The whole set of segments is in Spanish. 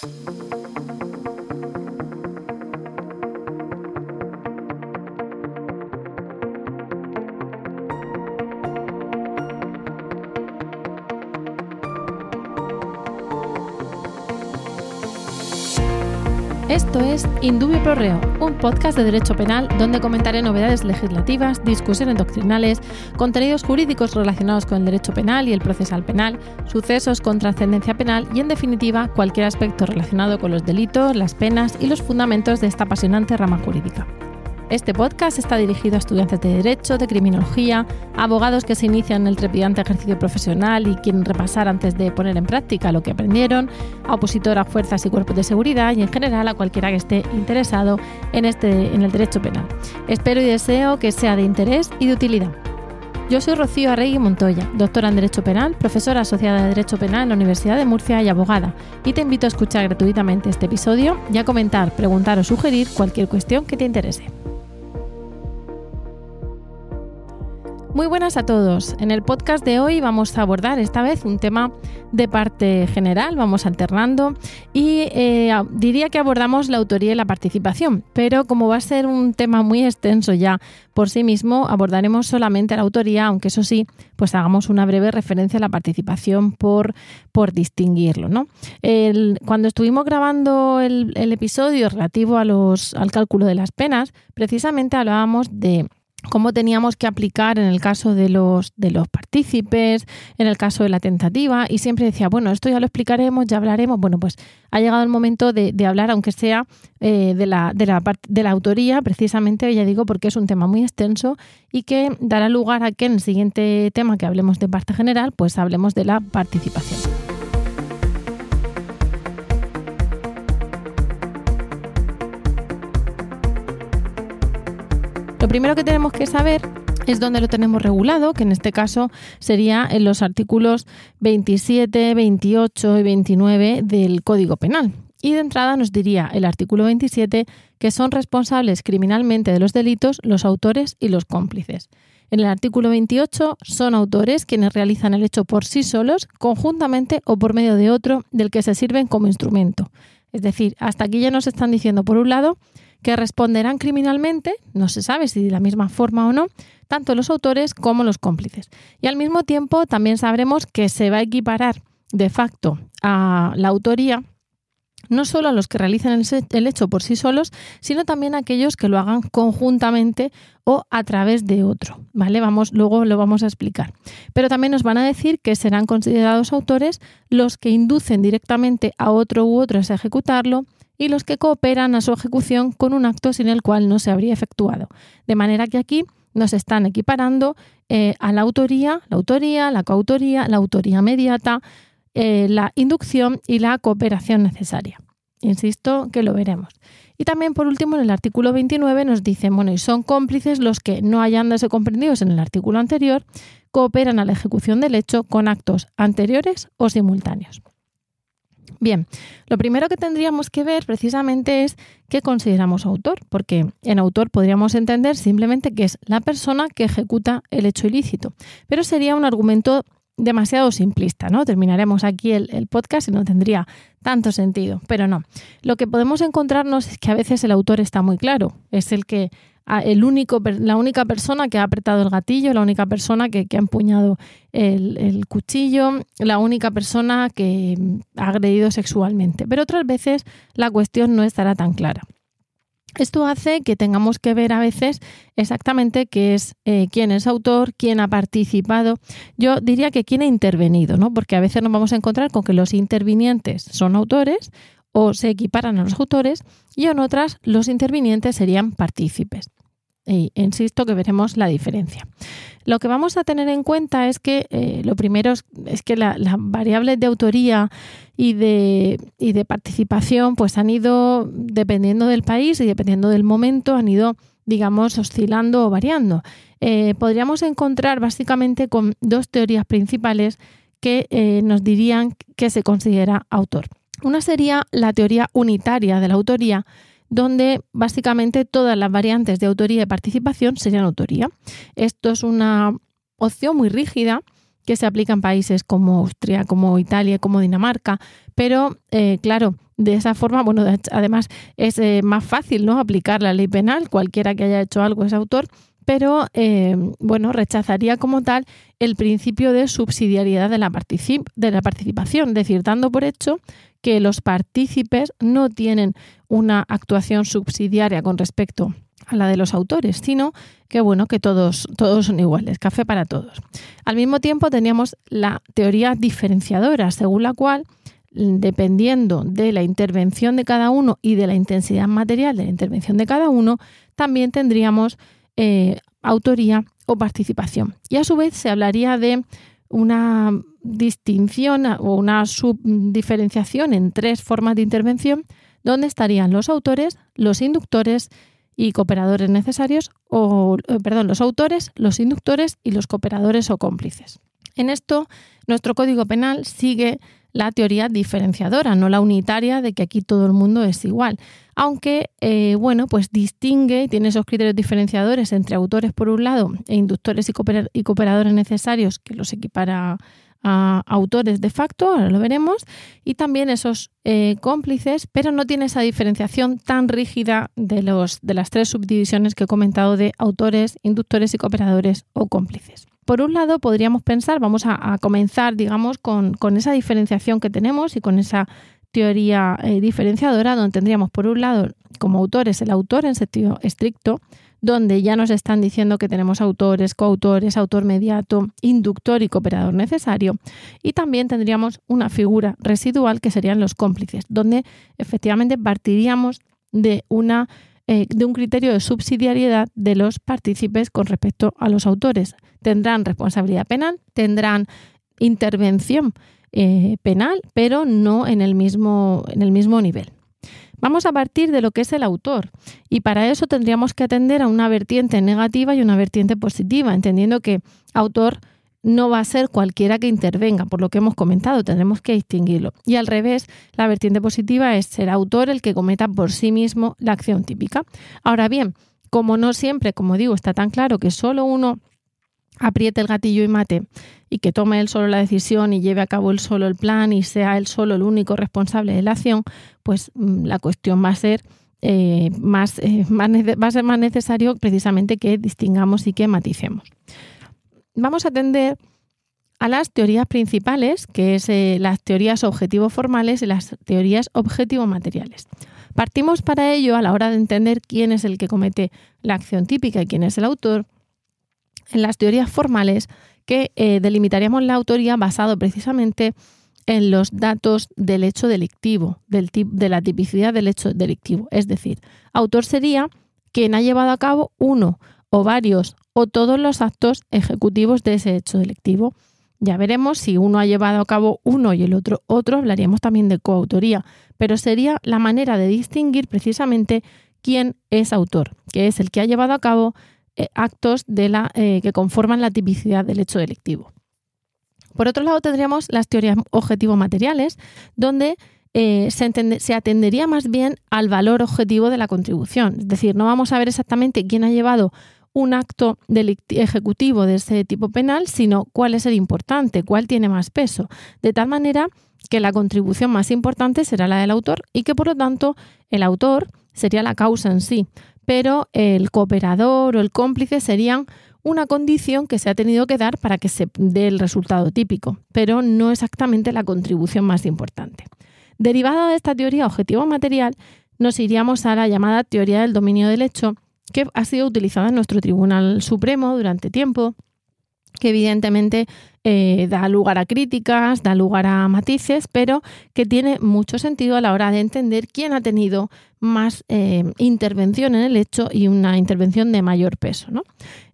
Thank you. Esto es Indubio Pro Reo, un podcast de derecho penal donde comentaré novedades legislativas, discusiones doctrinales, contenidos jurídicos relacionados con el derecho penal y el procesal penal, sucesos con trascendencia penal y, en definitiva, cualquier aspecto relacionado con los delitos, las penas y los fundamentos de esta apasionante rama jurídica. Este podcast está dirigido a estudiantes de Derecho, de Criminología, abogados que se inician en el trepidante ejercicio profesional y quieren repasar antes de poner en práctica lo que aprendieron, a opositor a fuerzas y cuerpos de seguridad y en general a cualquiera que esté interesado en, este, en el derecho penal. Espero y deseo que sea de interés y de utilidad. Yo soy Rocío Arregui Montoya, doctora en Derecho Penal, profesora asociada de Derecho Penal en la Universidad de Murcia y abogada, y te invito a escuchar gratuitamente este episodio y a comentar, preguntar o sugerir cualquier cuestión que te interese. Muy buenas a todos. En el podcast de hoy vamos a abordar esta vez un tema de parte general, vamos alternando y eh, diría que abordamos la autoría y la participación, pero como va a ser un tema muy extenso ya por sí mismo, abordaremos solamente la autoría, aunque eso sí, pues hagamos una breve referencia a la participación por, por distinguirlo. cuando estuvimos grabando el, el episodio relativo a los, al cálculo de las penas, precisamente hablábamos de cómo teníamos que aplicar en el caso de los, de los partícipes, en el caso de la tentativa, y siempre decía, bueno, esto ya lo explicaremos, ya hablaremos. Bueno, pues ha llegado el momento de, hablar, aunque sea eh, de, la, de, la, de la autoría, precisamente, ya digo, porque es un tema muy extenso y que dará lugar a que en el siguiente tema que hablemos de parte general, pues hablemos de la participación. Lo primero que tenemos que saber es dónde lo tenemos regulado, que en este caso sería en los artículos 27, 28 y 29 del Código Penal. Y de entrada nos diría el artículo 27 que son responsables criminalmente de los delitos los autores y los cómplices. En el artículo 28 son autores quienes realizan el hecho por sí solos, conjuntamente o por medio de otro del que se sirven como instrumento. Es decir, hasta aquí ya nos están diciendo, por un lado, que responderán criminalmente, no se sabe si de la misma forma o no, tanto los autores como los cómplices. Y al mismo tiempo también sabremos que se va a equiparar de facto a la autoría no solo a los que realicen el hecho por sí solos, sino también a aquellos que lo hagan conjuntamente o a través de otro, ¿vale? Vamos, luego lo vamos a explicar. Pero también nos van a decir que serán considerados autores los que inducen directamente a otro u otros a ejecutarlo, y los que cooperan a su ejecución con un acto sin el cual no se habría efectuado. De manera que aquí nos están equiparando eh, a la autoría, la autoría, la coautoría, la autoría mediata, eh, la inducción y la cooperación necesaria. Insisto que lo veremos. Y también, por último, en el artículo 29 nos dicen, bueno, y son cómplices los que, no sido comprendidos en el artículo anterior, cooperan a la ejecución del hecho con actos anteriores o simultáneos. Bien, lo primero que tendríamos que ver precisamente es qué consideramos autor, porque en autor podríamos entender simplemente que es la persona que ejecuta el hecho ilícito, pero sería un argumento demasiado simplista, ¿no? Terminaremos aquí el, el, podcast y no tendría tanto sentido, pero no. Lo que podemos encontrarnos es que a veces el autor está muy claro, es el que el único, la única persona que ha apretado el gatillo, la única persona que, ha empuñado el, cuchillo, la única persona que ha agredido sexualmente. Pero otras veces la cuestión no estará tan clara. Esto hace que tengamos que ver a veces exactamente qué es, eh, quién es autor, quién ha participado. Yo diría que quién ha intervenido, ¿no? Porque a veces nos vamos a encontrar con que los intervinientes son autores o se equiparan a los autores y en otras los intervinientes serían partícipes. E insisto que veremos la diferencia. Lo que vamos a tener en cuenta es que eh, lo primero es, que las variables de autoría y de, y de participación pues han ido, dependiendo del país y dependiendo del momento, han ido, digamos, oscilando o variando. Eh, podríamos encontrar básicamente con dos teorías principales que eh, nos dirían que se considera autor. Una sería la teoría unitaria de la autoría, donde básicamente todas las variantes de autoría y participación serían autoría. Esto es una opción muy rígida que se aplica en países como Austria, como Italia, como Dinamarca, pero eh, claro, de esa forma, bueno, además es eh, más fácil ¿no? aplicar la ley penal, cualquiera que haya hecho algo es autor, pero eh, bueno, rechazaría como tal el principio de subsidiariedad de la, de la participación, es decir, dando por hecho que los partícipes no tienen una actuación subsidiaria con respecto a la de los autores, sino que bueno, que todos, todos son iguales, café para todos. Al mismo tiempo teníamos la teoría diferenciadora, según la cual dependiendo de la intervención de cada uno y de la intensidad material de la intervención de cada uno, también tendríamos eh, autoría o participación. Y a su vez se hablaría de una distinción o una subdiferenciación en tres formas de intervención, donde estarían los autores, los inductores y cooperadores necesarios, o eh, perdón, los autores, los inductores y los cooperadores o cómplices. En esto, nuestro Código Penal sigue la teoría diferenciadora, no la unitaria de que aquí todo el mundo es igual. Aunque, eh, bueno, pues distingue y tiene esos criterios diferenciadores entre autores por un lado e inductores y, cooperadores necesarios que los equipara a autores de facto, ahora lo veremos, y también esos eh, cómplices, pero no tiene esa diferenciación tan rígida de, los, de las tres subdivisiones que he comentado de autores, inductores y cooperadores o cómplices. Por un lado, podríamos pensar, vamos a, comenzar, digamos, con, esa diferenciación que tenemos y con esa teoría eh, diferenciadora, donde tendríamos, por un lado, como autores, el autor en sentido estricto, donde ya nos están diciendo que tenemos autores, coautores, autor mediato, inductor y cooperador necesario. Y también tendríamos una figura residual que serían los cómplices, donde efectivamente partiríamos de una eh, de un criterio de subsidiariedad de los partícipes con respecto a los autores. Tendrán responsabilidad penal, tendrán intervención eh, penal, pero no en el, mismo, en el mismo nivel. Vamos a partir de lo que es el autor y para eso tendríamos que atender a una vertiente negativa y una vertiente positiva, entendiendo que autor no va a ser cualquiera que intervenga, por lo que hemos comentado, tendremos que distinguirlo. Y al revés, la vertiente positiva es ser autor el que cometa por sí mismo la acción típica. Ahora bien, como no siempre, como digo, está tan claro que solo uno apriete el gatillo y mate y que tome él solo la decisión y lleve a cabo él solo el plan y sea él solo el único responsable de la acción, pues mm, la cuestión va a ser eh, más, eh, va a ser más necesario precisamente que distingamos y que maticemos vamos a atender a las teorías principales, que es eh, las teorías objetivo formales y las teorías objetivo materiales. Partimos para ello a la hora de entender quién es el que comete la acción típica y quién es el autor. En las teorías formales que eh, delimitaríamos la autoría basado precisamente en los datos del hecho delictivo, del de la tipicidad del hecho delictivo. Es decir, autor sería quien ha llevado a cabo uno o varios o todos los actos ejecutivos de ese hecho delictivo. Ya veremos si uno ha llevado a cabo uno y el otro otro, hablaríamos también de coautoría, pero sería la manera de distinguir precisamente quién es autor, que es el que ha llevado a cabo actos de la, eh, que conforman la tipicidad del hecho delictivo. Por otro lado, tendríamos las teorías objetivo-materiales, donde eh, se, se, atendería más bien al valor objetivo de la contribución. Es decir, no vamos a ver exactamente quién ha llevado un acto ejecutivo de ese tipo penal, sino cuál es el importante, cuál tiene más peso, de tal manera que la contribución más importante será la del autor y que por lo tanto el autor sería la causa en sí, pero el cooperador o el cómplice serían una condición que se ha tenido que dar para que se dé el resultado típico, pero no exactamente la contribución más importante. Derivada de esta teoría objetivo material, nos iríamos a la llamada teoría del dominio del hecho, que ha sido utilizada en nuestro Tribunal Supremo durante tiempo, que evidentemente eh, da lugar a críticas, da lugar a matices, pero que tiene mucho sentido a la hora de entender quién ha tenido más eh, intervención en el hecho y una intervención de mayor peso.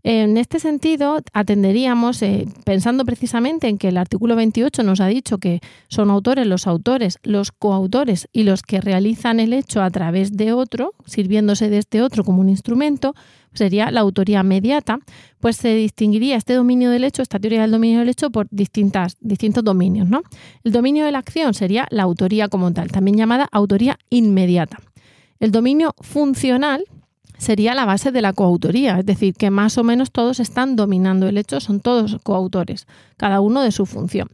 En este sentido, atenderíamos, eh, pensando precisamente en que el artículo 28 nos ha dicho que son autores los autores, los coautores y los que realizan el hecho a través de otro, sirviéndose de este otro como un instrumento, sería la autoría mediata, pues se distinguiría este dominio del hecho, esta teoría del dominio del hecho, por distintas, distintos dominios. ¿no? El dominio de la acción sería la autoría como tal, también llamada autoría inmediata. El dominio funcional sería la base de la coautoría, es decir, que más o menos todos están dominando el hecho, son todos coautores, cada uno de su función.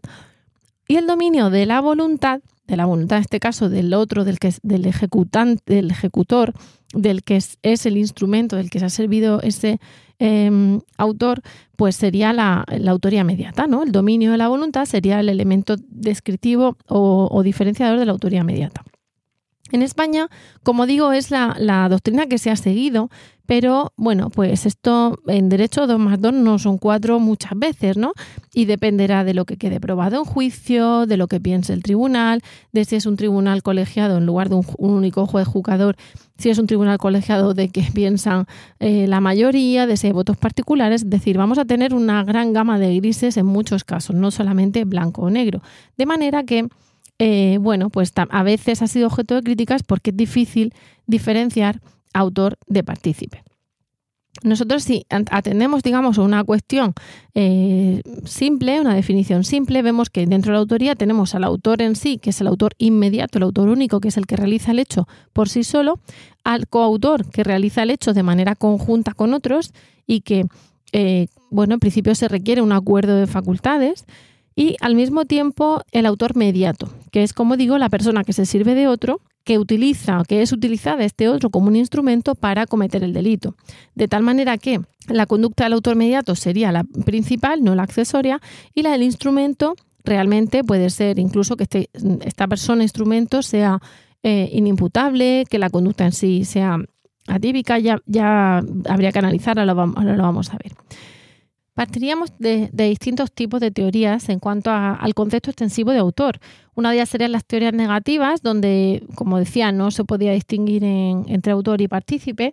Y el dominio de la voluntad, de la voluntad en este caso del otro, del, que, del ejecutante, del ejecutor, del que es, el instrumento del que se ha servido ese em, autor, pues sería la, autoría inmediata, ¿no? El dominio de la voluntad sería el elemento descriptivo o, diferenciador de la autoría inmediata. En España, como digo, es la, doctrina que se ha seguido, pero bueno, pues esto en derecho 2 más 2 no son 4 muchas veces, ¿no? Y dependerá de lo que quede probado en juicio, de lo que piense el tribunal, de si es un tribunal colegiado en lugar de un, único juez juzgador, si es un tribunal colegiado de que piensan eh, la mayoría, de si hay votos particulares, es decir, vamos a tener una gran gama de grises en muchos casos, no solamente blanco o negro. De manera que eh, bueno, pues a veces ha sido objeto de críticas porque es difícil diferenciar autor de partícipe. Nosotros si atendemos, digamos, a una cuestión eh, simple, una definición simple, vemos que dentro de la autoría tenemos al autor en sí, que es el autor inmediato, el autor único, que es el que realiza el hecho por sí solo, al coautor, que realiza el hecho de manera conjunta con otros y que, eh, bueno, en principio se requiere un acuerdo de facultades, y al mismo tiempo el autor mediato, que es, como digo, la persona que se sirve de otro, que utiliza, que es utilizada este otro como un instrumento para cometer el delito. De tal manera que la conducta del autor mediato sería la principal, no la accesoria, y la del instrumento realmente puede ser incluso que este, esta persona instrumento sea eh, inimputable, que la conducta en sí sea atípica, ya, ya habría que analizarla, lo vamos a ver. Partiríamos de, distintos tipos de teorías en cuanto al concepto extensivo de autor. Una de ellas serían las teorías negativas, donde, como decía, no se podía distinguir entre autor y partícipe,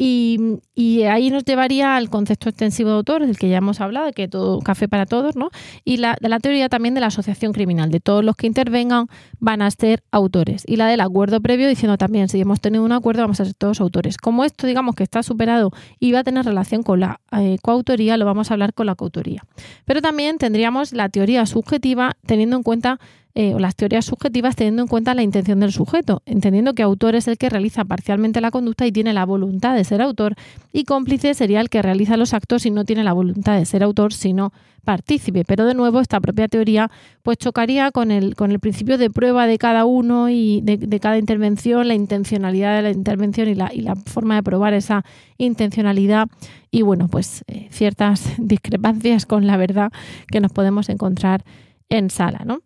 y, ahí nos llevaría al concepto extensivo de autor, del que ya hemos hablado, que todo café para todos, ¿no? Y la, teoría también de la asociación criminal, de todos los que intervengan van a ser autores. Y la del acuerdo previo, diciendo también, si hemos tenido un acuerdo, vamos a ser todos autores. Como esto, digamos, que está superado y va a tener relación con la eh, coautoría, lo vamos a hablar con la coautoría. Pero también tendríamos la teoría subjetiva, teniendo en cuenta eh, o las teorías subjetivas teniendo en cuenta la intención del sujeto, entendiendo que autor es el que realiza parcialmente la conducta y tiene la voluntad de ser autor, y cómplice sería el que realiza los actos y no tiene la voluntad de ser autor, sino partícipe. Pero de nuevo, esta propia teoría pues chocaría con el, con el principio de prueba de cada uno y de, cada intervención, la intencionalidad de la intervención y la, forma de probar esa intencionalidad y bueno, pues eh, ciertas discrepancias con la verdad que nos podemos encontrar en sala, ¿no?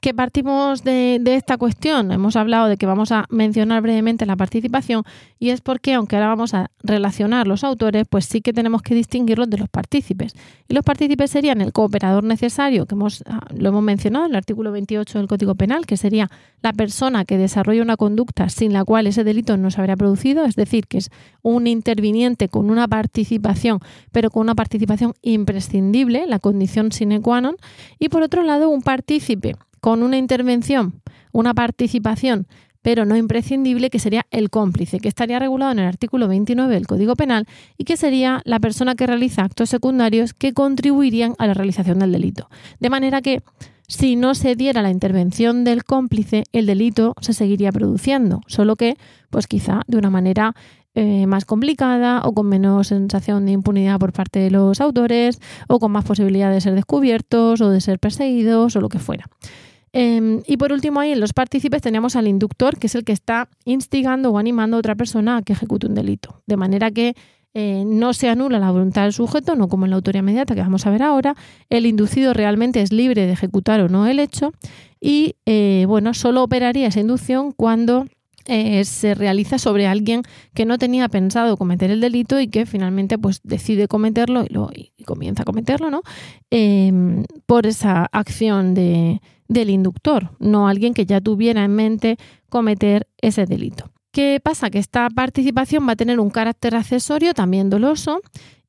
Que partimos de, esta cuestión, hemos hablado de que vamos a mencionar brevemente la participación y es porque aunque ahora vamos a relacionar los autores, pues sí que tenemos que distinguirlos de los partícipes. Y los partícipes serían el cooperador necesario, que hemos, ah, lo hemos mencionado en el artículo 28 del Código Penal, que sería la persona que desarrolla una conducta sin la cual ese delito no se habría producido, es decir, que es un interviniente con una participación, pero con una participación imprescindible, la condición sine qua non, y por otro lado un partícipe con una intervención, una participación, pero no imprescindible, que sería el cómplice, que estaría regulado en el artículo 29 del Código Penal y que sería la persona que realiza actos secundarios que contribuirían a la realización del delito. De manera que si no se diera la intervención del cómplice, el delito se seguiría produciendo, solo que, pues quizá de una manera eh, más complicada o con menos sensación de impunidad por parte de los autores o con más posibilidad de ser descubiertos o de ser perseguidos o lo que fuera. Em, y por último, ahí en los partícipes tenemos al inductor, que es el que está instigando o animando a otra persona a que ejecute un delito. De manera que eh, no se anula la voluntad del sujeto, no como en la autoría inmediata que vamos a ver ahora. El inducido realmente es libre de ejecutar o no el hecho. Y eh, bueno, solo operaría esa inducción cuando eh, se realiza sobre alguien que no tenía pensado cometer el delito y que finalmente pues decide cometerlo y, y comienza a cometerlo, ¿no? Em, por esa acción de, del inductor, no alguien que ya tuviera en mente cometer ese delito. ¿Qué pasa? Que esta participación va a tener un carácter accesorio, también doloso,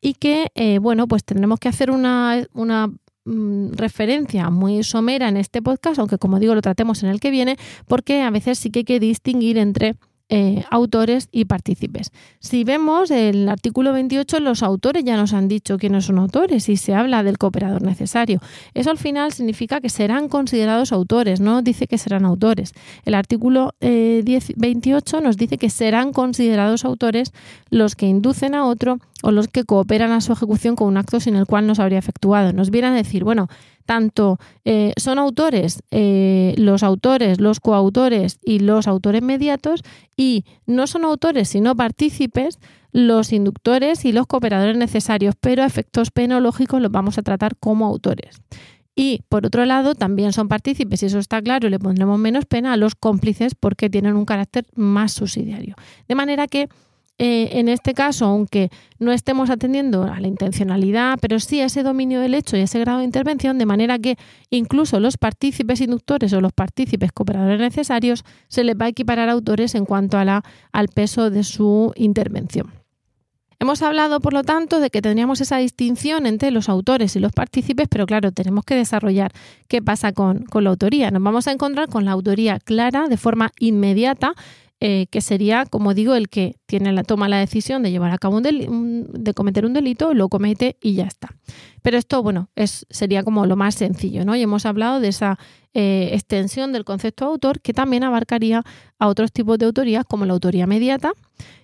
y que, eh, bueno, pues tendremos que hacer una, una mm, referencia muy somera en este podcast, aunque como digo lo tratemos en el que viene, porque a veces sí que hay que distinguir entre eh, autores y partícipes. Si vemos el artículo 28, los autores ya nos han dicho quiénes son autores y se habla del cooperador necesario. Eso al final significa que serán considerados autores, no dice que serán autores. El artículo 28 eh, nos dice que serán considerados autores los que inducen a otro o los que cooperan a su ejecución con un acto sin el cual no se habría efectuado. Nos viene a decir, bueno, tanto eh, son autores eh, los autores, los coautores y los autores mediatos, y no son autores sino partícipes los inductores y los cooperadores necesarios, pero efectos penológicos los vamos a tratar como autores. Y por otro lado, también son partícipes, y eso está claro, le pondremos menos pena a los cómplices porque tienen un carácter más subsidiario. De manera que eh, en este caso, aunque no estemos atendiendo a la intencionalidad, pero sí a ese dominio del hecho y ese grado de intervención, de manera que incluso los partícipes inductores o los partícipes cooperadores necesarios se les va a equiparar a autores en cuanto a la, al peso de su intervención. Hemos hablado, por lo tanto, de que tendríamos esa distinción entre los autores y los partícipes, pero claro, tenemos que desarrollar qué pasa con, con la autoría. Nos vamos a encontrar con la autoría clara de forma inmediata eh, que sería, como digo, el que tiene la, toma la decisión de llevar a cabo un, de cometer un delito, lo comete y ya está. Pero esto, bueno, es, sería como lo más sencillo, ¿no? Y hemos hablado de esa eh, extensión del concepto de autor que también abarcaría a otros tipos de autorías como la autoría mediata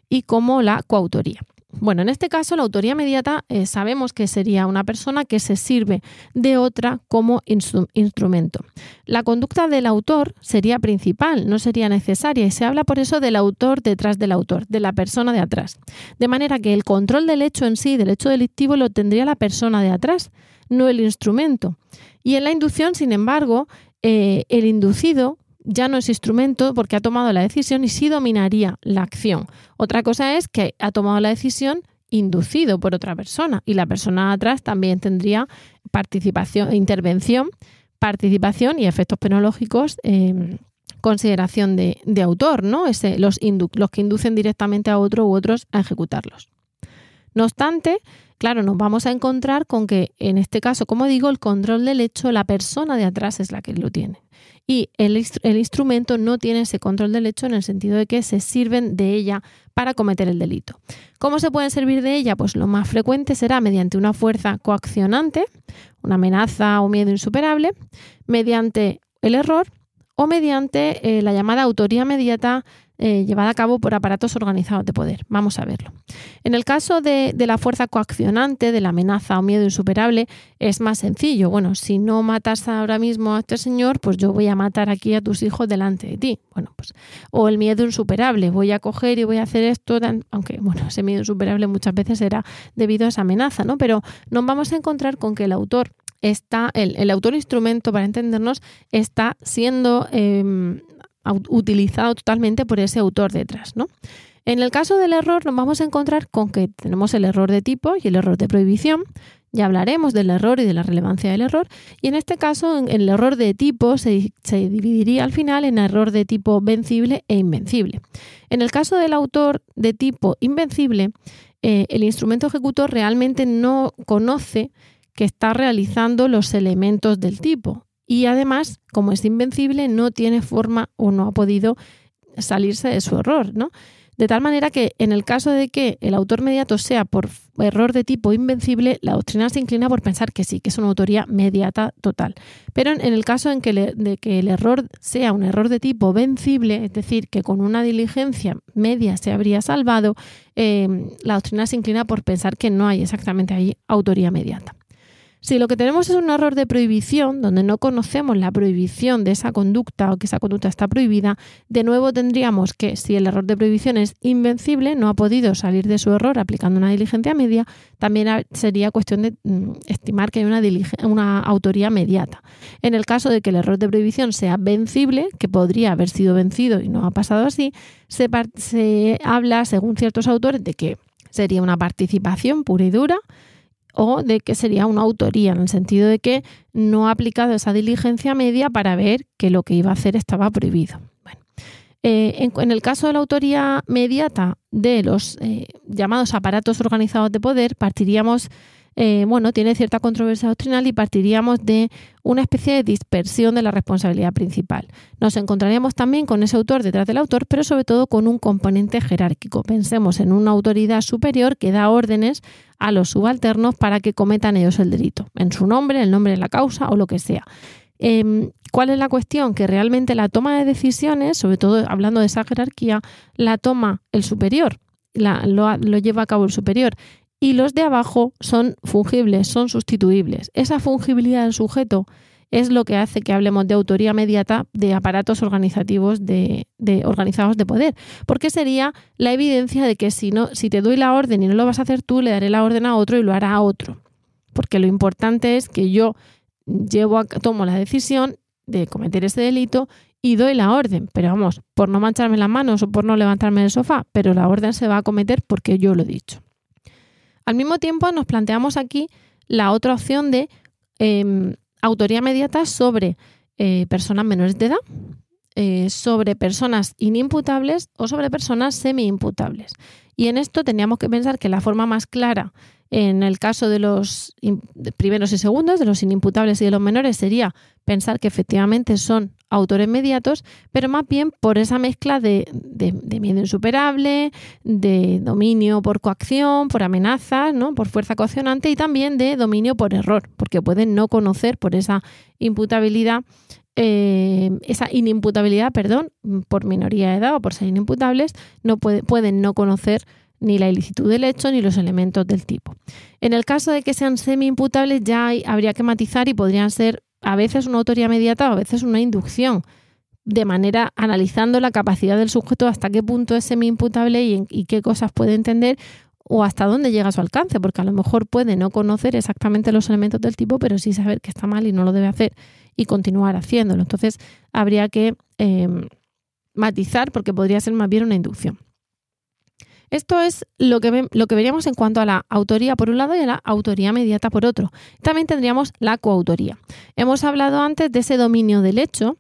y como la coautoría. Bueno, en este caso la autoría inmediata eh, sabemos que sería una persona que se sirve de otra como instrumento. La conducta del autor sería principal, no sería necesaria y se habla por eso del autor detrás del autor, de la persona de atrás. De manera que el control del hecho en sí, del hecho delictivo, lo tendría la persona de atrás, no el instrumento. Y en la inducción, sin embargo, eh, el inducido ya no es instrumento porque ha tomado la decisión y sí dominaría la acción. Otra cosa es que ha tomado la decisión inducido por otra persona y la persona atrás también tendría participación, intervención, participación y efectos penológicos. Em, consideración de, autor, ¿no? Los, los que inducen directamente a otro u otros a ejecutarlos. No obstante, claro, nos vamos a encontrar con que en este caso, como digo, el control del hecho, la persona de atrás es la que lo tiene y el, instrumento no tiene ese control del hecho en el sentido de que se sirven de ella para cometer el delito. ¿Cómo se pueden servir de ella? Pues lo más frecuente será mediante una fuerza coaccionante, una amenaza o miedo insuperable, mediante el error o mediante eh, la llamada autoría inmediata eh, llevada a cabo por aparatos organizados de poder. Vamos a verlo. En el caso de, la fuerza coaccionante, de la amenaza o miedo insuperable, es más sencillo. Bueno, si no matas ahora mismo a este señor, pues yo voy a matar aquí a tus hijos delante de ti. Bueno, pues, o el miedo insuperable, voy a coger y voy a hacer esto, aunque bueno, ese miedo insuperable muchas veces será debido a esa amenaza, ¿no? Pero nos vamos a encontrar con que el autor está, el, autor instrumento, para entendernos, está siendo em, utilizado totalmente por ese autor detrás, ¿no? En el caso del error nos vamos a encontrar con que tenemos el error de tipo y el error de prohibición. Ya hablaremos del error y de la relevancia del error. Y en este caso, el error de tipo se, dividiría al final en error de tipo vencible e invencible. En el caso del autor de tipo invencible, eh, el instrumento ejecutor realmente no conoce que está realizando los elementos del tipo y además, como es invencible, no tiene forma o no ha podido salirse de su error, ¿no? De tal manera que en el caso de que el autor mediato sea por error de tipo invencible, la doctrina se inclina por pensar que sí, que es una autoría mediata total. Pero en, el caso en que de que el error sea un error de tipo vencible, es decir, que con una diligencia media se habría salvado, eh, la doctrina se inclina por pensar que no hay exactamente ahí autoría mediata. Si lo que tenemos es un error de prohibición, donde no conocemos la prohibición de esa conducta o que esa conducta está prohibida, de nuevo tendríamos que, si el error de prohibición es invencible, no ha podido salir de su error aplicando una diligencia media, también sería cuestión de mm, estimar que hay una, autoría mediata. En el caso de que el error de prohibición sea vencible, que podría haber sido vencido y no ha pasado así, se habla, según ciertos autores, de que sería una participación pura y dura, o de que sería una autoría, en el sentido de que no ha aplicado esa diligencia media para ver que lo que iba a hacer estaba prohibido. Bueno, eh, en, el caso de la autoría mediata de los eh, llamados aparatos organizados de poder, partiríamos eh, bueno, tiene cierta controversia doctrinal y partiríamos de una especie de dispersión de la responsabilidad principal. Nos encontraríamos también con ese autor detrás del autor, pero sobre todo con un componente jerárquico. Pensemos en una autoridad superior que da órdenes a los subalternos para que cometan ellos el delito, en su nombre, el nombre de la causa o lo que sea. Em, ¿Cuál es la cuestión? Que realmente la toma de decisiones, sobre todo hablando de esa jerarquía, la toma el superior, lo, lo lleva a cabo el superior y los de abajo son fungibles, son sustituibles. Esa fungibilidad del sujeto es lo que hace que hablemos de autoría mediata de aparatos organizativos de, organizados de poder, porque sería la evidencia de que si no, si te doy la orden y no lo vas a hacer tú, le daré la orden a otro y lo hará a otro. Porque lo importante es que yo llevo a, tomo la decisión de cometer ese delito y doy la orden, pero vamos, por no mancharme las manos o por no levantarme del sofá, pero la orden se va a cometer porque yo lo he dicho. Al mismo tiempo, nos planteamos aquí la otra opción de em, autoría inmediata sobre eh, personas menores de edad, eh, sobre personas inimputables o sobre personas semi-imputables. Y en esto tendríamos que pensar que la forma más clara en el caso de los primeros y segundos, de los inimputables y de los menores, sería pensar que efectivamente son autores mediatos, pero más bien por esa mezcla de, miedo insuperable, de dominio por coacción, por amenazas, ¿no? por fuerza coaccionante y también de dominio por error, porque pueden no conocer por esa imputabilidad, eh, esa inimputabilidad, perdón, por minoría de edad o por ser inimputables, no pueden no conocer ni la ilicitud del hecho ni los elementos del tipo. En el caso de que sean semi-imputables ya habría que matizar y podrían ser a veces una autoría mediata o a veces una inducción, de manera analizando la capacidad del sujeto hasta qué punto es semi-imputable y, qué cosas puede entender o hasta dónde llega su alcance, porque a lo mejor puede no conocer exactamente los elementos del tipo, pero sí saber que está mal y no lo debe hacer y continuar haciéndolo. Entonces habría que eh, matizar porque podría ser más bien una inducción. Esto es lo que, lo que veríamos en cuanto a la autoría por un lado y a la autoría mediata por otro. También tendríamos la coautoría. Hemos hablado antes de ese dominio del hecho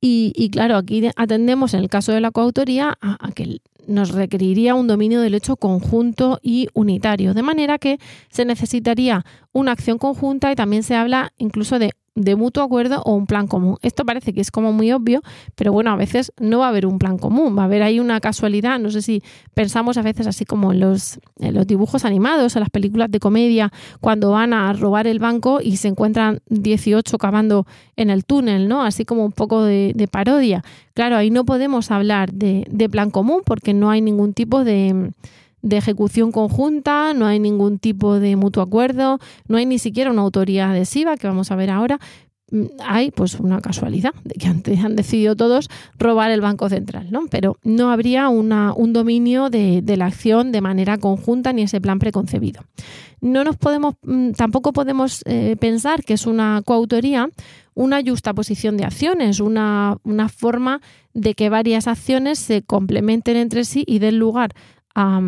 y, claro, aquí atendemos en el caso de la coautoría a, que nos requeriría un dominio del hecho conjunto y unitario, de manera que se necesitaría una acción conjunta y también se habla incluso de de mutuo acuerdo o un plan común. Esto parece que es como muy obvio, pero bueno, a veces no va a haber un plan común, va a haber ahí una casualidad. No sé si pensamos a veces así como en los, los dibujos animados, en las películas de comedia, cuando van a robar el banco y se encuentran 18 cavando en el túnel, ¿no? Así como un poco de, parodia. Claro, ahí no podemos hablar de plan común porque no hay ningún tipo de de ejecución conjunta, no hay ningún tipo de mutuo acuerdo, no hay ni siquiera una autoría adhesiva, que vamos a ver ahora. Mm, hay pues una casualidad de que antes han decidido todos robar el Banco Central, ¿no? Pero no habría una, un dominio de, la acción de manera conjunta ni ese plan preconcebido. No nos podemos, mm, tampoco podemos eh, pensar que es una coautoría una justa posición de acciones, una, una forma de que varias acciones se complementen entre sí y den lugar a,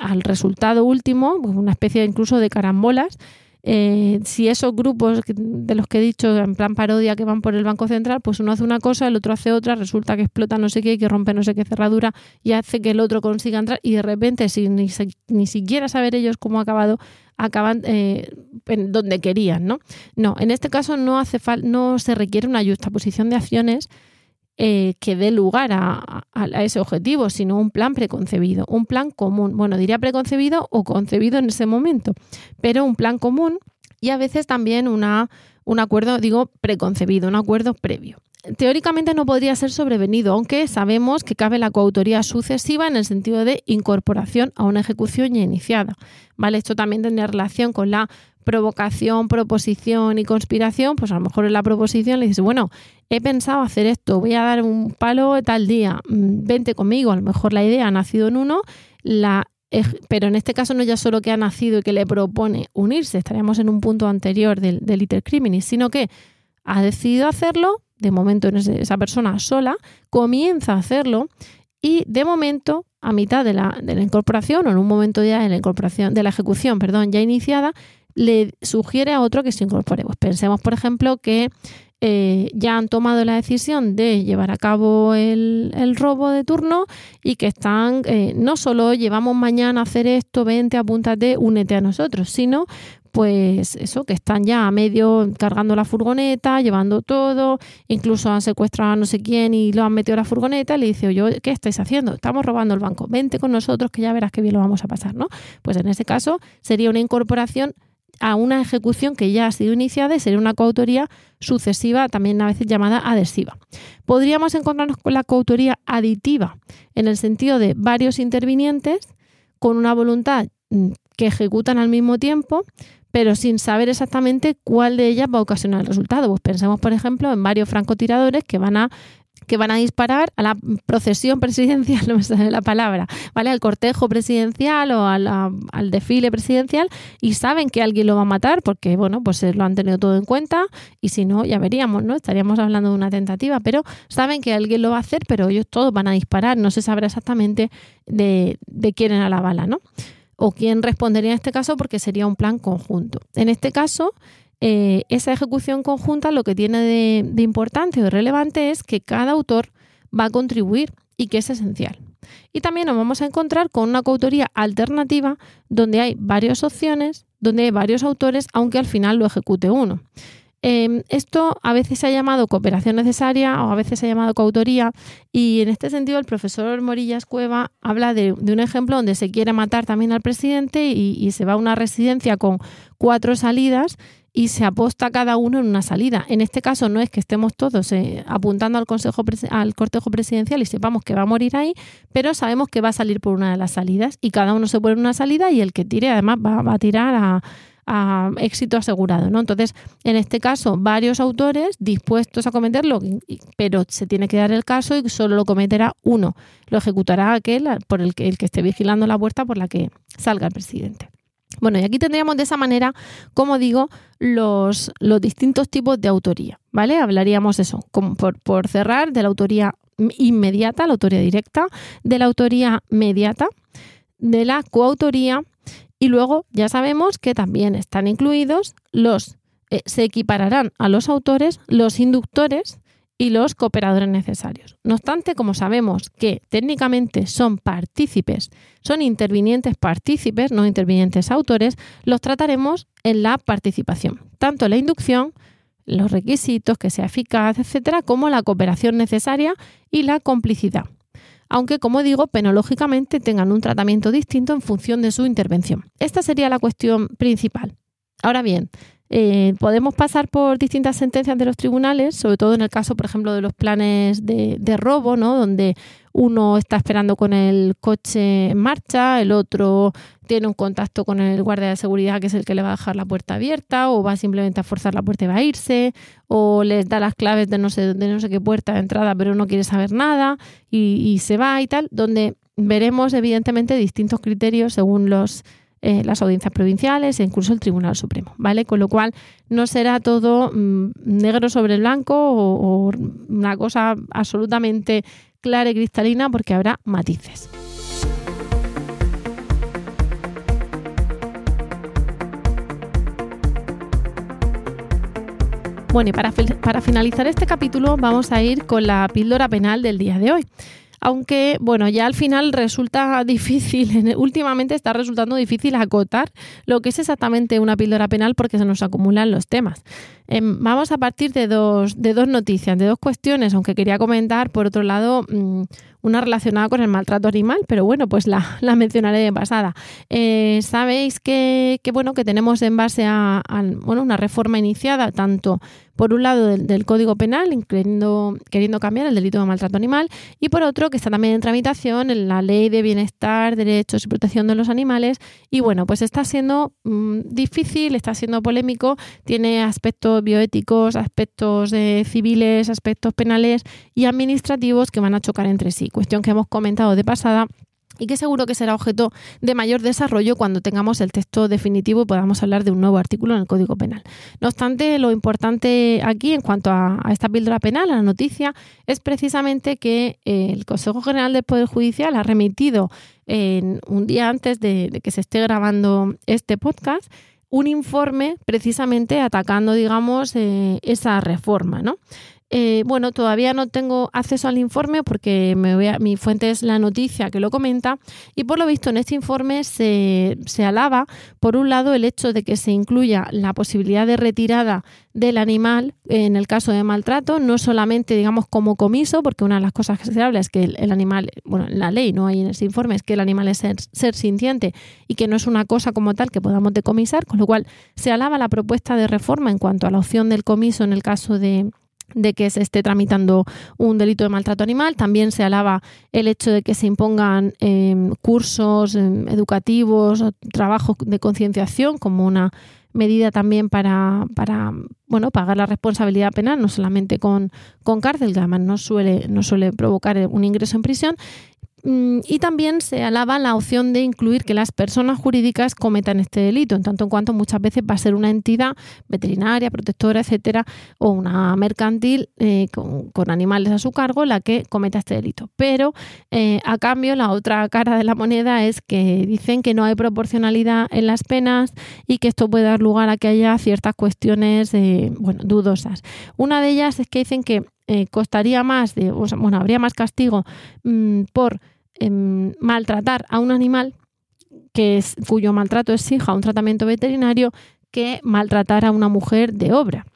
al resultado último, pues una especie incluso de carambolas. Eh, si esos grupos de los que he dicho en plan parodia que van por el Banco Central, pues uno hace una cosa, el otro hace otra, resulta que explota no sé qué, que rompe no sé qué cerradura y hace que el otro consiga entrar y de repente, sin ni, ni siquiera saber ellos cómo ha acabado, acaban eh, en donde querían, ¿no? No, en este caso no hace no se requiere una justa posición de acciones eh, que dé lugar a, ese objetivo, sino un plan preconcebido, un plan común. Bueno, diría preconcebido o concebido en ese momento, pero un plan común y a veces también una, un acuerdo, digo, preconcebido, un acuerdo previo. Teóricamente no podría ser sobrevenido, aunque sabemos que cabe la coautoría sucesiva en el sentido de incorporación a una ejecución ya iniciada. ¿Vale? Esto también tendría relación con la provocación, proposición y conspiración, pues a lo mejor en la proposición le dices, bueno, he pensado hacer esto, voy a dar un palo tal día, mm, vente conmigo, a lo mejor la idea ha nacido en uno, pero en este caso no ya solo que ha nacido y que le propone unirse, estaríamos en un punto anterior del, del iter criminis, sino que ha decidido hacerlo, de momento esa persona sola, comienza a hacerlo y de momento a mitad de la, de la incorporación o en un momento ya de la incorporación de la ejecución, perdón, ya iniciada, le sugiere a otro que se incorpore. Pues pensemos, por ejemplo, que eh, ya han tomado la decisión de llevar a cabo el, robo de turno y que están, eh, no solo llevamos mañana a hacer esto, vente, apúntate, únete a nosotros, sino pues eso, que están ya a medio cargando la furgoneta, llevando todo, incluso han secuestrado a no sé quién y lo han metido a la furgoneta, le dice, oye, ¿qué estáis haciendo? Estamos robando el banco, vente con nosotros que ya verás qué bien lo vamos a pasar, ¿no? Pues en ese caso sería una incorporación a una ejecución que ya ha sido iniciada y sería una coautoría sucesiva, también a veces llamada adhesiva. Podríamos encontrarnos con la coautoría aditiva, en el sentido de varios intervinientes con una voluntad mm, que ejecutan al mismo tiempo, pero sin saber exactamente cuál de ellas va a ocasionar el resultado. Pues pensemos, por ejemplo, en varios francotiradores que van a que van a disparar a la procesión presidencial, no me sale la palabra, ¿vale? Al cortejo presidencial o al desfile presidencial y saben que alguien lo va a matar porque, bueno, pues lo han tenido todo en cuenta y si no, ya veríamos, ¿no? Estaríamos hablando de una tentativa, pero saben que alguien lo va a hacer, pero ellos todos van a disparar, no se sabrá exactamente de, de quién era la bala, ¿no? O quién respondería en este caso porque sería un plan conjunto. En este caso, eh, esa ejecución conjunta lo que tiene de, importante o relevante es que cada autor va a contribuir y que es esencial. Y también nos vamos a encontrar con una coautoría alternativa donde hay varias opciones, donde hay varios autores, aunque al final lo ejecute uno. Em, esto a veces se ha llamado cooperación necesaria o a veces se ha llamado coautoría y en este sentido el profesor Morillas Cueva habla de, un ejemplo donde se quiere matar también al presidente y, se va a una residencia con cuatro salidas y se aposta cada uno en una salida. En este caso no es que estemos todos eh, apuntando al, consejo al cortejo presidencial y sepamos que va a morir ahí, pero sabemos que va a salir por una de las salidas y cada uno se pone en una salida y el que tire además va, a tirar a, éxito asegurado. ¿no? Entonces, en este caso, varios autores dispuestos a cometerlo, pero se tiene que dar el caso y solo lo cometerá uno. Lo ejecutará aquel por el que, el que esté vigilando la puerta por la que salga el presidente. Bueno, y aquí tendríamos de esa manera, como digo, los, los distintos tipos de autoría, ¿vale? Hablaríamos eso, por, por cerrar, de la autoría inmediata, la autoría directa, de la autoría mediata, de la coautoría y luego ya sabemos que también están incluidos los, eh, se equipararán a los autores los inductores y los cooperadores necesarios. No obstante, como sabemos que técnicamente son partícipes, son intervinientes partícipes, no intervinientes autores, los trataremos en la participación, tanto la inducción, los requisitos, que sea eficaz, etcétera, como la cooperación necesaria y la complicidad. Aunque, como digo, penológicamente tengan un tratamiento distinto en función de su intervención. Esta sería la cuestión principal. Ahora bien, eh, podemos pasar por distintas sentencias de los tribunales, sobre todo en el caso, por ejemplo, de los planes de, de, robo, ¿no? donde uno está esperando con el coche en marcha, el otro tiene un contacto con el guardia de seguridad que es el que le va a dejar la puerta abierta, o va simplemente a forzar la puerta y va a irse, o les da las claves de no sé, de no sé qué puerta de entrada, pero no quiere saber nada y, y se va y tal, donde veremos evidentemente distintos criterios según los eh, las audiencias provinciales e incluso el Tribunal Supremo, ¿vale? Con lo cual no será todo mm, negro sobre blanco o, una cosa absolutamente clara y cristalina porque habrá matices. Bueno, y para, para, finalizar este capítulo vamos a ir con la píldora penal del día de hoy aunque bueno, ya al final resulta difícil, últimamente está resultando difícil acotar lo que es exactamente una píldora penal porque se nos acumulan los temas. Em, vamos a partir de dos, de dos noticias, de dos cuestiones, aunque quería comentar, por otro lado, mm, una relacionada con el maltrato animal, pero bueno, pues la, mencionaré de pasada. Eh, Sabéis que, bueno, que tenemos en base a, bueno, una reforma iniciada tanto por un lado del, Código Penal, queriendo, queriendo cambiar el delito de maltrato animal, y por otro que está también en tramitación en la Ley de Bienestar, Derechos y Protección de los Animales. Y bueno, pues está siendo mm, difícil, está siendo polémico, tiene aspectos bioéticos, aspectos eh, civiles, aspectos penales y administrativos que van a chocar entre sí. Cuestión que hemos comentado de pasada y que seguro que será objeto de mayor desarrollo cuando tengamos el texto definitivo y podamos hablar de un nuevo artículo en el Código Penal. No obstante, lo importante aquí en cuanto a, esta píldora penal, a la noticia, es precisamente que eh, el Consejo General del Poder Judicial ha remitido en un día antes de, que se esté grabando este podcast un informe precisamente atacando, digamos, eh, esa reforma, ¿no? Eh, bueno, todavía no tengo acceso al informe porque me voy mi fuente es la noticia que lo comenta y por lo visto en este informe se, se alaba, por un lado, el hecho de que se incluya la posibilidad de retirada del animal en el caso de maltrato, no solamente, digamos, como comiso, porque una de las cosas que se habla es que el, animal, bueno, en la ley no hay en ese informe, es que el animal es ser, ser, sintiente y que no es una cosa como tal que podamos decomisar, con lo cual se alaba la propuesta de reforma en cuanto a la opción del comiso en el caso de, de que se esté tramitando un delito de maltrato animal. También se alaba el hecho de que se impongan em, cursos em, educativos trabajos de concienciación como una medida también para, para bueno, pagar la responsabilidad penal, no solamente con, con cárcel, que además no suele, no suele provocar un ingreso en prisión, y también se alaba la opción de incluir que las personas jurídicas cometan este delito, en tanto en cuanto muchas veces va a ser una entidad veterinaria, protectora, etcétera, o una mercantil eh, con, animales a su cargo la que cometa este delito. Pero eh, a cambio, la otra cara de la moneda es que dicen que no hay proporcionalidad en las penas y que esto puede dar lugar a que haya ciertas cuestiones bueno, dudosas. Una de ellas es que dicen que costaría más, de, bueno, habría más castigo mm, por Em, maltratar a un animal que es, cuyo maltrato exija un tratamiento veterinario que maltratar a una mujer de obra.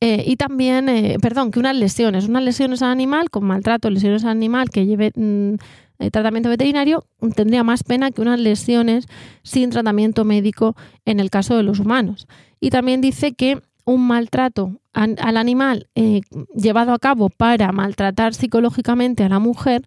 Eh, y también, eh, perdón, que unas lesiones, unas lesiones al animal con maltrato, lesiones al animal que lleve mm, eh, tratamiento veterinario, tendría más pena que unas lesiones sin tratamiento médico en el caso de los humanos. Y también dice que un maltrato al animal llevado a cabo para maltratar psicológicamente a la mujer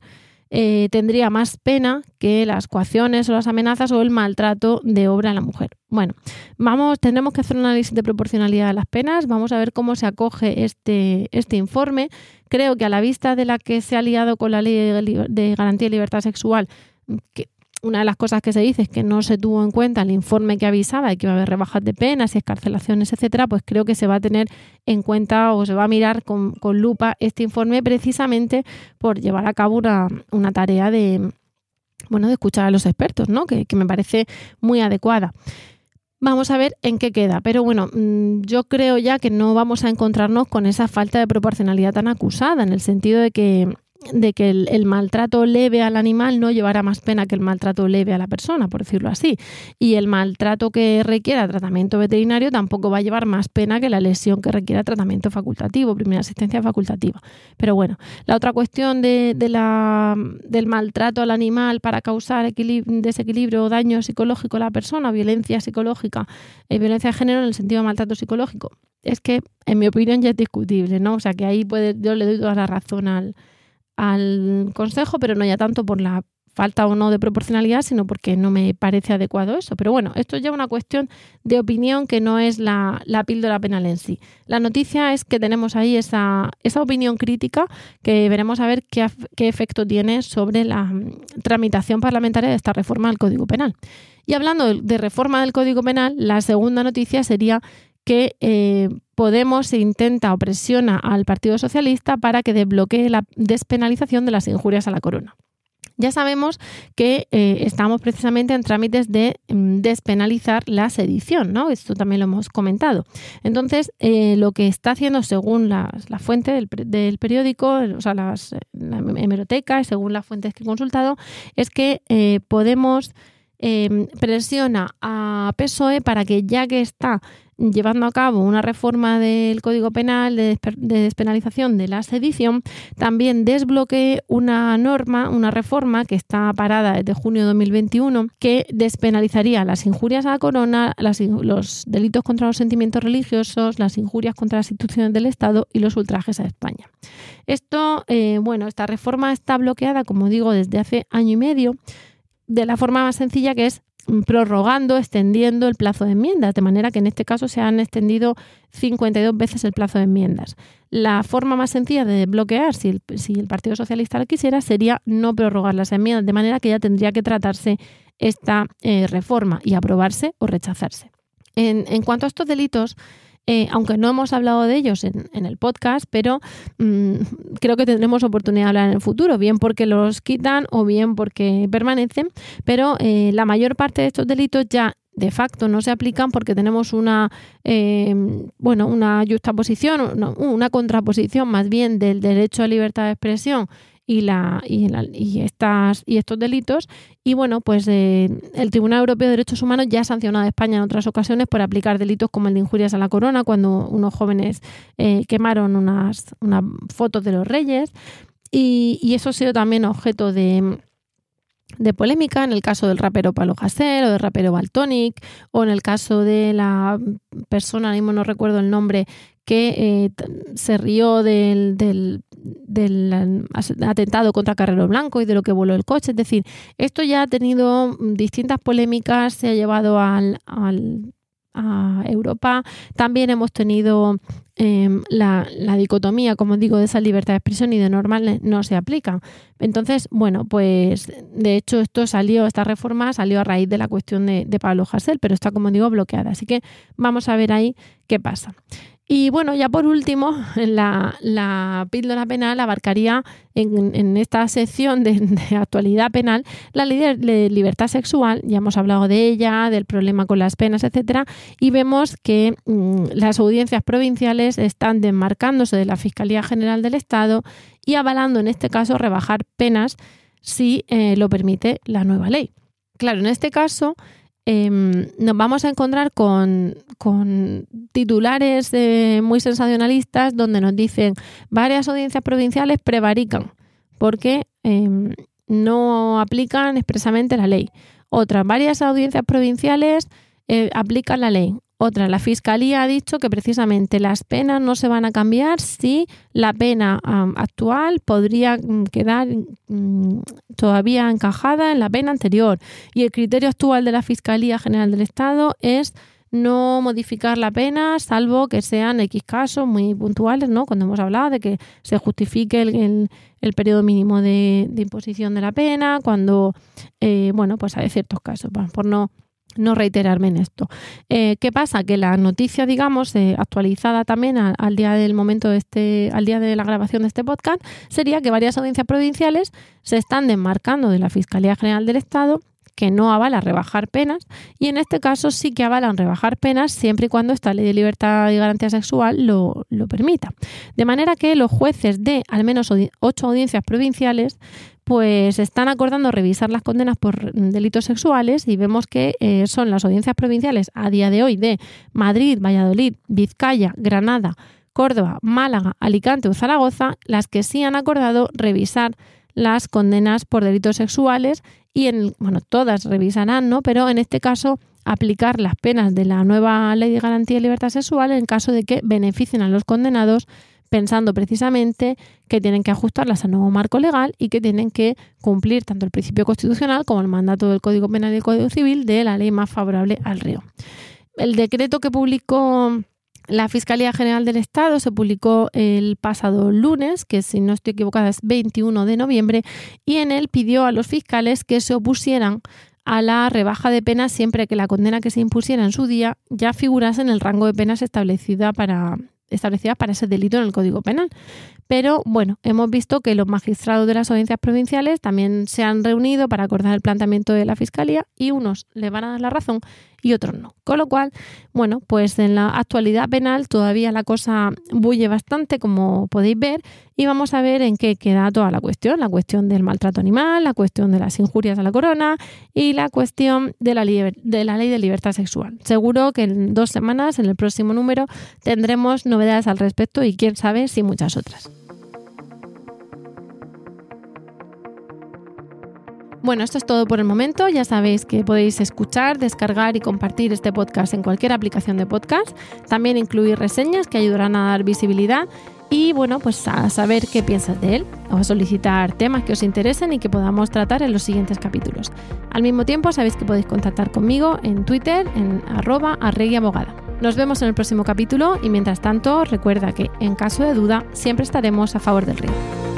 eh, tendría más pena que las coacciones o las amenazas o el maltrato de obra a la mujer. Bueno, vamos, tendremos que hacer un análisis de proporcionalidad de las penas, vamos a ver cómo se acoge este, este informe. Creo que a la vista de la que se ha liado con la ley de garantía de libertad sexual, que una de las cosas que se dice es que no se tuvo en cuenta el informe que avisaba de que iba a haber rebajas de penas y escarcelaciones, etcétera, pues creo que se va a tener en cuenta o se va a mirar con, lupa este informe precisamente por llevar a cabo una, tarea de, bueno, de escuchar a los expertos, ¿no? que, que me parece muy adecuada. Vamos a ver en qué queda. Pero bueno, mm, yo creo ya que no vamos a encontrarnos con esa falta de proporcionalidad tan acusada, en el sentido de que de que el, maltrato leve al animal no llevará más pena que el maltrato leve a la persona, por decirlo así. Y el maltrato que requiera tratamiento veterinario tampoco va a llevar más pena que la lesión que requiera tratamiento facultativo, primera asistencia facultativa. Pero bueno, la otra cuestión de, la, del maltrato al animal para causar desequilibrio o daño psicológico a la persona, violencia psicológica y violencia de género en el sentido de maltrato psicológico, es que, en mi opinión, ya es discutible, ¿no? O sea, que ahí puede, yo le doy toda la razón al, al Consejo, pero no ya tanto por la falta o no de proporcionalidad, sino porque no me parece adecuado eso. Pero bueno, esto es ya una cuestión de opinión que no es la, píldora penal en sí. La noticia es que tenemos ahí esa, esa opinión crítica que veremos a ver qué, qué efecto tiene sobre la mm, tramitación parlamentaria de esta reforma del Código Penal. Y hablando de reforma del Código Penal, la segunda noticia sería que eh, Podemos intenta o presiona al Partido Socialista para que desbloquee la despenalización de las injurias a la corona. Ya sabemos que eh, estamos precisamente en trámites de mm, despenalizar la sedición, ¿no? Esto también lo hemos comentado. Entonces, eh, lo que está haciendo según la, fuente del, periódico, o sea, las, la hemeroteca según las fuentes que he consultado, es que Podemos presiona a PSOE para que ya que está llevando a cabo una reforma del Código Penal de, despenalización de la sedición, también desbloquee una norma, una reforma que está parada desde junio de 2021, que despenalizaría las injurias a la corona, los delitos contra los sentimientos religiosos, las injurias contra las instituciones del Estado y los ultrajes a España. Esto, eh, bueno, esta reforma está bloqueada, como digo, desde hace año y medio de la forma más sencilla que es prorrogando, extendiendo el plazo de enmiendas, de manera que en este caso se han extendido 52 veces el plazo de enmiendas. La forma más sencilla de bloquear, si el, Partido Socialista lo quisiera, sería no prorrogar las enmiendas, de manera que ya tendría que tratarse esta eh, reforma y aprobarse o rechazarse. en cuanto a estos delitos, eh, aunque no hemos hablado de ellos en, el podcast, pero mm, creo que tendremos oportunidad de hablar en el futuro, bien porque los quitan o bien porque permanecen, pero eh, la mayor parte de estos delitos ya de facto no se aplican porque tenemos una, eh, bueno, una justaposición, una contraposición más bien del derecho a libertad de expresión y, la, y, estas, y estos delitos. Y bueno, pues eh, el Tribunal Europeo de Derechos Humanos ya ha sancionado a España en otras ocasiones por aplicar delitos como el de injurias a la corona, cuando unos jóvenes eh, quemaron unas, unas fotos de los reyes. Y, eso ha sido también objeto de, de polémica en el caso del rapero Palo Hasél o del rapero Baltonic o en el caso de la persona, mismo no recuerdo el nombre, que eh, se rió del, del, del, atentado contra Carrero Blanco y de lo que voló el coche. Es decir, esto ya ha tenido distintas polémicas, se ha llevado al, al a Europa. También hemos tenido em, la, dicotomía, como digo, de esa libertad de expresión y de normal no se aplica. Entonces, bueno, pues de hecho esto salió, esta reforma salió a raíz de la cuestión de, de Pablo Hasél, pero está, como digo, bloqueada. Así que vamos a ver ahí qué pasa. Y bueno, ya por último, la, la píldora penal abarcaría en, esta sección de, actualidad penal la ley de, libertad sexual. Ya hemos hablado de ella, del problema con las penas, etcétera, y vemos que mm, las audiencias provinciales están desmarcándose de la Fiscalía General del Estado y avalando en este caso rebajar penas si eh, lo permite la nueva ley. Claro, en este caso Em, nos vamos a encontrar con, titulares muy sensacionalistas donde nos dicen varias audiencias provinciales prevarican porque em, no aplican expresamente la ley. Otras, varias audiencias provinciales eh, aplican la ley. Otra, la Fiscalía ha dicho que precisamente las penas no se van a cambiar si la pena actual podría mm, quedar mm, todavía encajada en la pena anterior. Y el criterio actual de la Fiscalía General del Estado es no modificar la pena, salvo que sean X casos muy puntuales, ¿no? Cuando hemos hablado de que se justifique el, periodo mínimo de, imposición de la pena, cuando, eh, bueno, pues hay ciertos casos, por no no reiterarme en esto. Eh, ¿Qué pasa? Que la noticia, digamos, eh, actualizada también al día del momento de este, al día de la grabación de este podcast, sería que varias audiencias provinciales se están desmarcando de la Fiscalía General del Estado que no avala rebajar penas y en este caso sí que avalan rebajar penas siempre y cuando esta ley de libertad y garantía sexual lo, lo permita. De manera que los jueces de al menos ocho audiencias provinciales pues están acordando revisar las condenas por delitos sexuales y vemos que eh, son las audiencias provinciales a día de hoy de Madrid, Valladolid, Vizcaya, Granada, Córdoba, Málaga, Alicante o Zaragoza las que sí han acordado revisar las condenas por delitos sexuales y en bueno, todas revisarán, ¿no? Pero en este caso aplicar las penas de la nueva Ley de Garantía de Libertad Sexual en caso de que beneficien a los condenados pensando precisamente que tienen que ajustarlas al nuevo marco legal y que tienen que cumplir tanto el principio constitucional como el mandato del Código Penal y el Código Civil de la ley más favorable al río. El decreto que publicó la Fiscalía General del Estado se publicó el pasado lunes, que si no estoy equivocada es 21 de noviembre, y en él pidió a los fiscales que se opusieran a la rebaja de penas siempre que la condena que se impusiera en su día ya figurase en el rango de penas establecida para, establecidas para ese delito en el Código Penal. Pero bueno, hemos visto que los magistrados de las audiencias provinciales también se han reunido para acordar el planteamiento de la Fiscalía y unos le van a dar la razón y otros no. Con lo cual, bueno, pues en la actualidad penal todavía la cosa bulle bastante, como podéis ver, y vamos a ver en qué queda toda la cuestión, la cuestión del maltrato animal, la cuestión de las injurias a la corona y la cuestión de la, de la ley de libertad sexual. Seguro que en dos semanas, en el próximo número, tendremos novedades al respecto y quién sabe si muchas otras. Bueno, esto es todo por el momento. Ya sabéis que podéis escuchar, descargar y compartir este podcast en cualquier aplicación de podcast. También incluir reseñas que ayudarán a dar visibilidad y bueno, pues a saber qué piensas de él o a solicitar temas que os interesen y que podamos tratar en los siguientes capítulos. Al mismo tiempo, sabéis que podéis contactar conmigo en Twitter en arroba abogada. Nos vemos en el próximo capítulo y mientras tanto recuerda que en caso de duda siempre estaremos a favor del río.